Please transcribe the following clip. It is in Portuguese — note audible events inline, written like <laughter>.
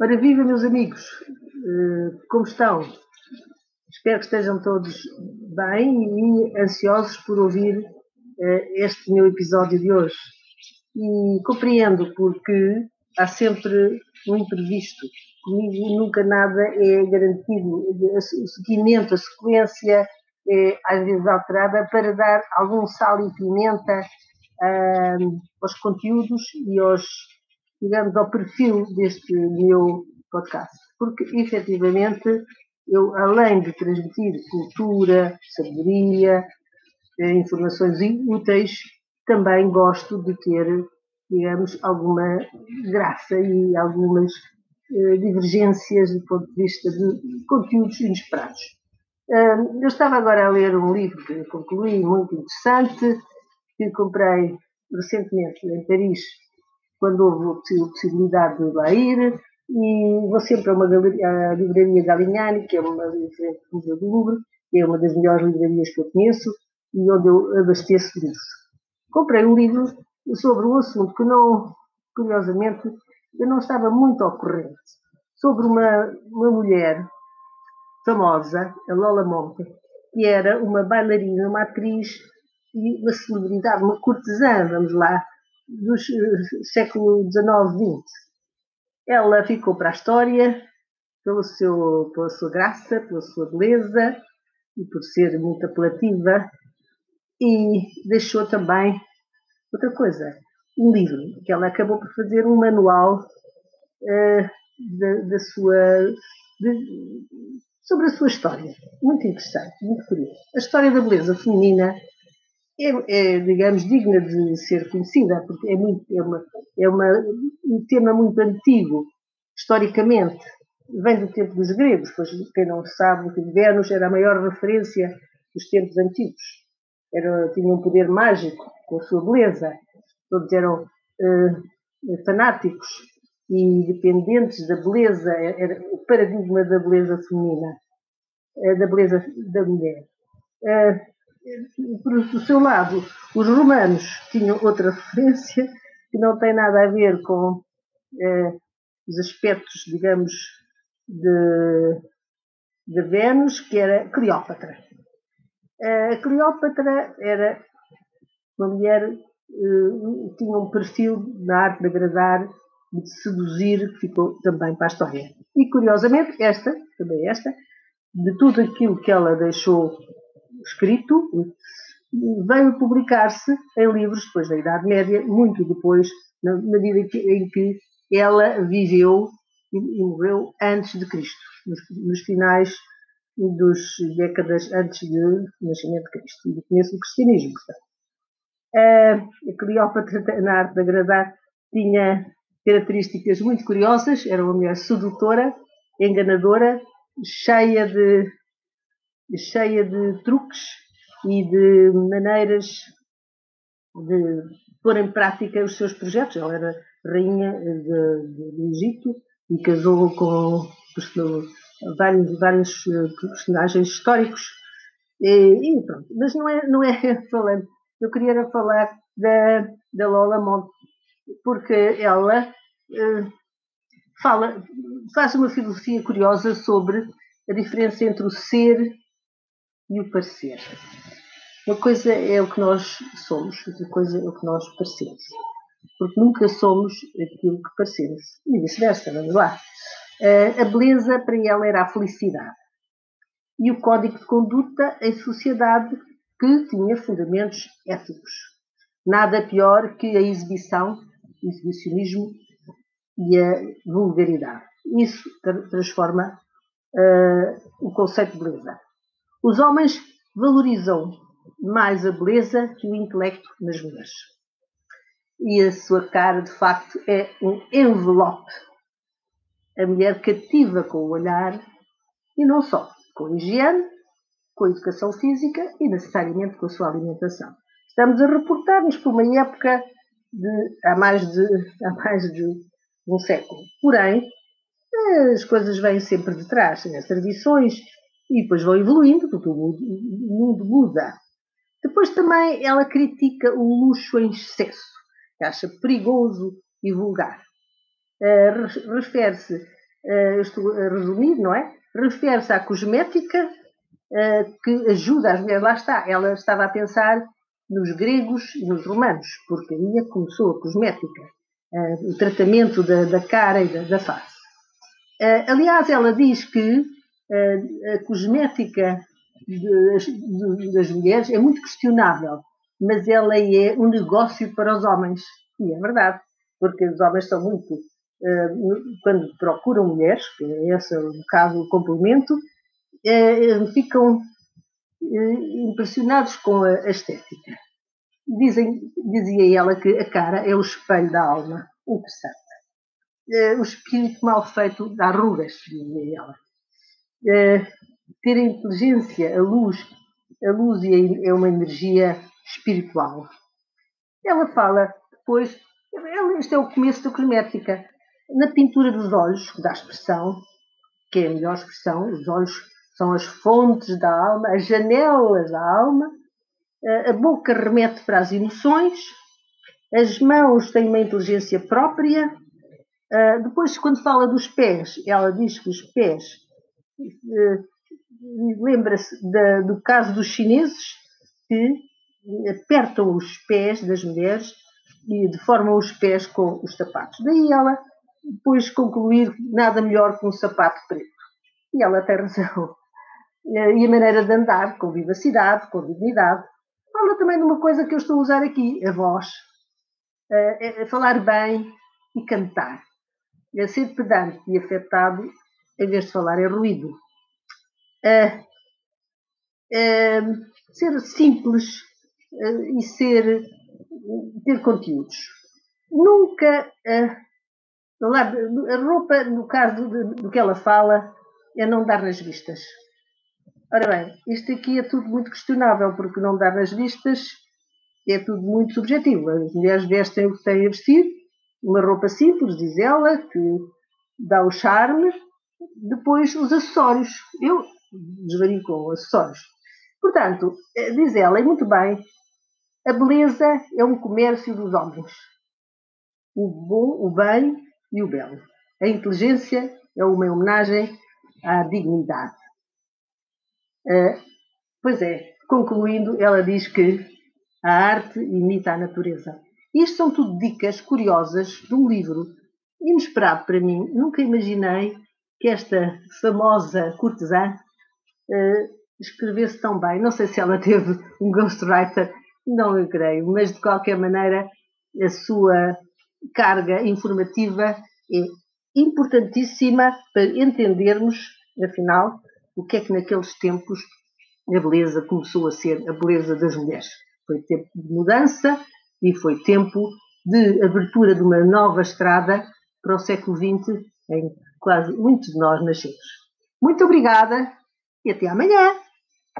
Ora, viva, meus amigos! Uh, como estão? Espero que estejam todos bem e ansiosos por ouvir uh, este meu episódio de hoje. E compreendo porque há sempre um imprevisto. Comigo nunca nada é garantido. O seguimento, a sequência é às vezes alterada para dar algum sal e pimenta uh, aos conteúdos e aos digamos, ao perfil deste meu podcast. Porque, efetivamente, eu, além de transmitir cultura, sabedoria, eh, informações úteis, também gosto de ter, digamos, alguma graça e algumas eh, divergências do ponto de vista de conteúdos inesperados. Eu estava agora a ler um livro que concluí, muito interessante, que comprei recentemente em Paris, quando houve a possibilidade de lá ir, e vou sempre a uma galeria, a livraria Galignani, que é uma livraria do Louvre, que é uma das melhores livrarias que eu conheço, e onde eu abasteço livros. Comprei um livro sobre um assunto que não, curiosamente, eu não estava muito ao corrente, sobre uma, uma mulher famosa, a Lola Monte, que era uma bailarina, uma atriz e uma celebridade, uma cortesã, vamos lá, do século XIX, XX. Ela ficou para a história pelo seu, pela sua graça, pela sua beleza e por ser muito apelativa e deixou também outra coisa, um livro, que ela acabou por fazer um manual uh, da, da, sua de, sobre a sua história. Muito interessante, muito curioso. A história da beleza feminina é, é, digamos, digna de ser conhecida, porque é, muito, é, uma, é uma, um tema muito antigo, historicamente. Vem do tempo dos gregos, pois quem não sabe que Vênus era a maior referência dos tempos antigos. Era, tinha um poder mágico com a sua beleza. Todos eram uh, fanáticos e dependentes da beleza, era o paradigma da beleza feminina, uh, da beleza da mulher. Uh, por seu lado, os romanos tinham outra <laughs> referência que não tem nada a ver com eh, os aspectos, digamos, de, de Vênus, que era Cleópatra. A Cleópatra era uma mulher eh, tinha um perfil na arte de agradar de seduzir que ficou também para a história. E curiosamente, esta, também esta, de tudo aquilo que ela deixou escrito, veio publicar-se em livros depois da Idade Média, muito depois, na medida em que ela viveu e morreu antes de Cristo, nos, nos finais das décadas antes do nascimento de Cristo, do começo do cristianismo, portanto. A Cleópatra, na arte de agradar, tinha características muito curiosas, era uma mulher sedutora, enganadora, cheia de cheia de truques e de maneiras de pôr em prática os seus projetos. Ela era rainha do Egito e casou com vários, vários eh, personagens históricos. E, e, pronto. Mas não é, não é <laughs> falando. Eu queria falar da, da Lola Monte, porque ela uh, fala, faz uma filosofia curiosa sobre a diferença entre o ser e o parecer. Uma coisa é o que nós somos, outra coisa é o que nós parecemos. Porque nunca somos aquilo que parecemos. E vice-versa, vamos lá. A beleza para ela era a felicidade. E o código de conduta em sociedade que tinha fundamentos éticos. Nada pior que a exibição, o exibicionismo e a vulgaridade. Isso transforma uh, o conceito de beleza. Os homens valorizam mais a beleza que o intelecto nas mulheres. E a sua cara, de facto, é um envelope. A mulher cativa com o olhar e não só, com higiene, com educação física e necessariamente com a sua alimentação. Estamos a reportar-nos por uma época de há mais de, há mais de um século. Porém, as coisas vêm sempre de trás. As tradições e depois vão evoluindo, porque o mundo muda. Depois também ela critica o luxo em excesso, que acha perigoso e vulgar. uh, refere-se, uh, estou a resumir, não é? Refere-se à cosmética uh, que ajuda as mulheres. Lá está, ela estava a pensar nos gregos e nos romanos, porque aí começou a cosmética, o tratamento da, da, cara e da, da face. aliás, ela diz que a cosmética das, das mulheres é muito questionável, mas ela é um negócio para os homens. E é verdade, porque os homens são muito, eh, quando procuram mulheres, que é esse o caso, o complemento, eh, ficam eh, impressionados com a estética. Dizem, dizia ela que a cara é o espelho da alma. Interessante. O espírito mal feito dá rugas, dizia ela. Ter a inteligência, a luz, a luz é uma energia espiritual. Ela fala depois, este é o começo da cosmética. Na pintura dos olhos, dá expressão, que é a melhor expressão, os olhos são as fontes da alma, as janelas da alma, a boca remete para as emoções, as mãos têm uma inteligência própria. Depois, quando fala dos pés, ela diz que os pés lembra-se do caso dos chineses que apertam os pés das mulheres e deformam os pés com os sapatos. Daí ela depois concluir nada melhor que um sapato preto. E ela tem razão. E a maneira de andar, com vivacidade, com dignidade. Fala também de uma coisa que eu estou a usar aqui, a voz. É, é falar bem e cantar. É ser pedante e afetado, em vez de falar é ruído. É, é, ser simples, e ser, ter conteúdos. Nunca a roupa, no caso do que ela fala, é não dar nas vistas. Ora bem, isto aqui é tudo muito questionável, porque não dar nas vistas é tudo muito subjetivo. As mulheres vestem o que têm a vestir, uma roupa simples, diz ela, que dá o charme. Depois, os acessórios. Eu desvario com acessórios. Portanto, eh, diz ela, e muito bem, a beleza é um comércio dos homens. O bom, o bem e o belo. A inteligência é uma homenagem à dignidade. Uh, pois é, concluindo, ela diz que a arte imita a natureza. Isto são tudo dicas curiosas de um livro inesperado para mim. Nunca imaginei que esta famosa cortesã uh, escrevesse tão bem. Não sei se ela teve um ghostwriter não eu creio, mas de qualquer maneira a sua carga informativa é importantíssima para entendermos, afinal, o que é que naqueles tempos a beleza começou a ser a beleza das mulheres. Foi tempo de mudança e foi tempo de abertura de uma nova estrada para o século XX, em quase muitos de nós nascemos. Muito obrigada e até amanhã!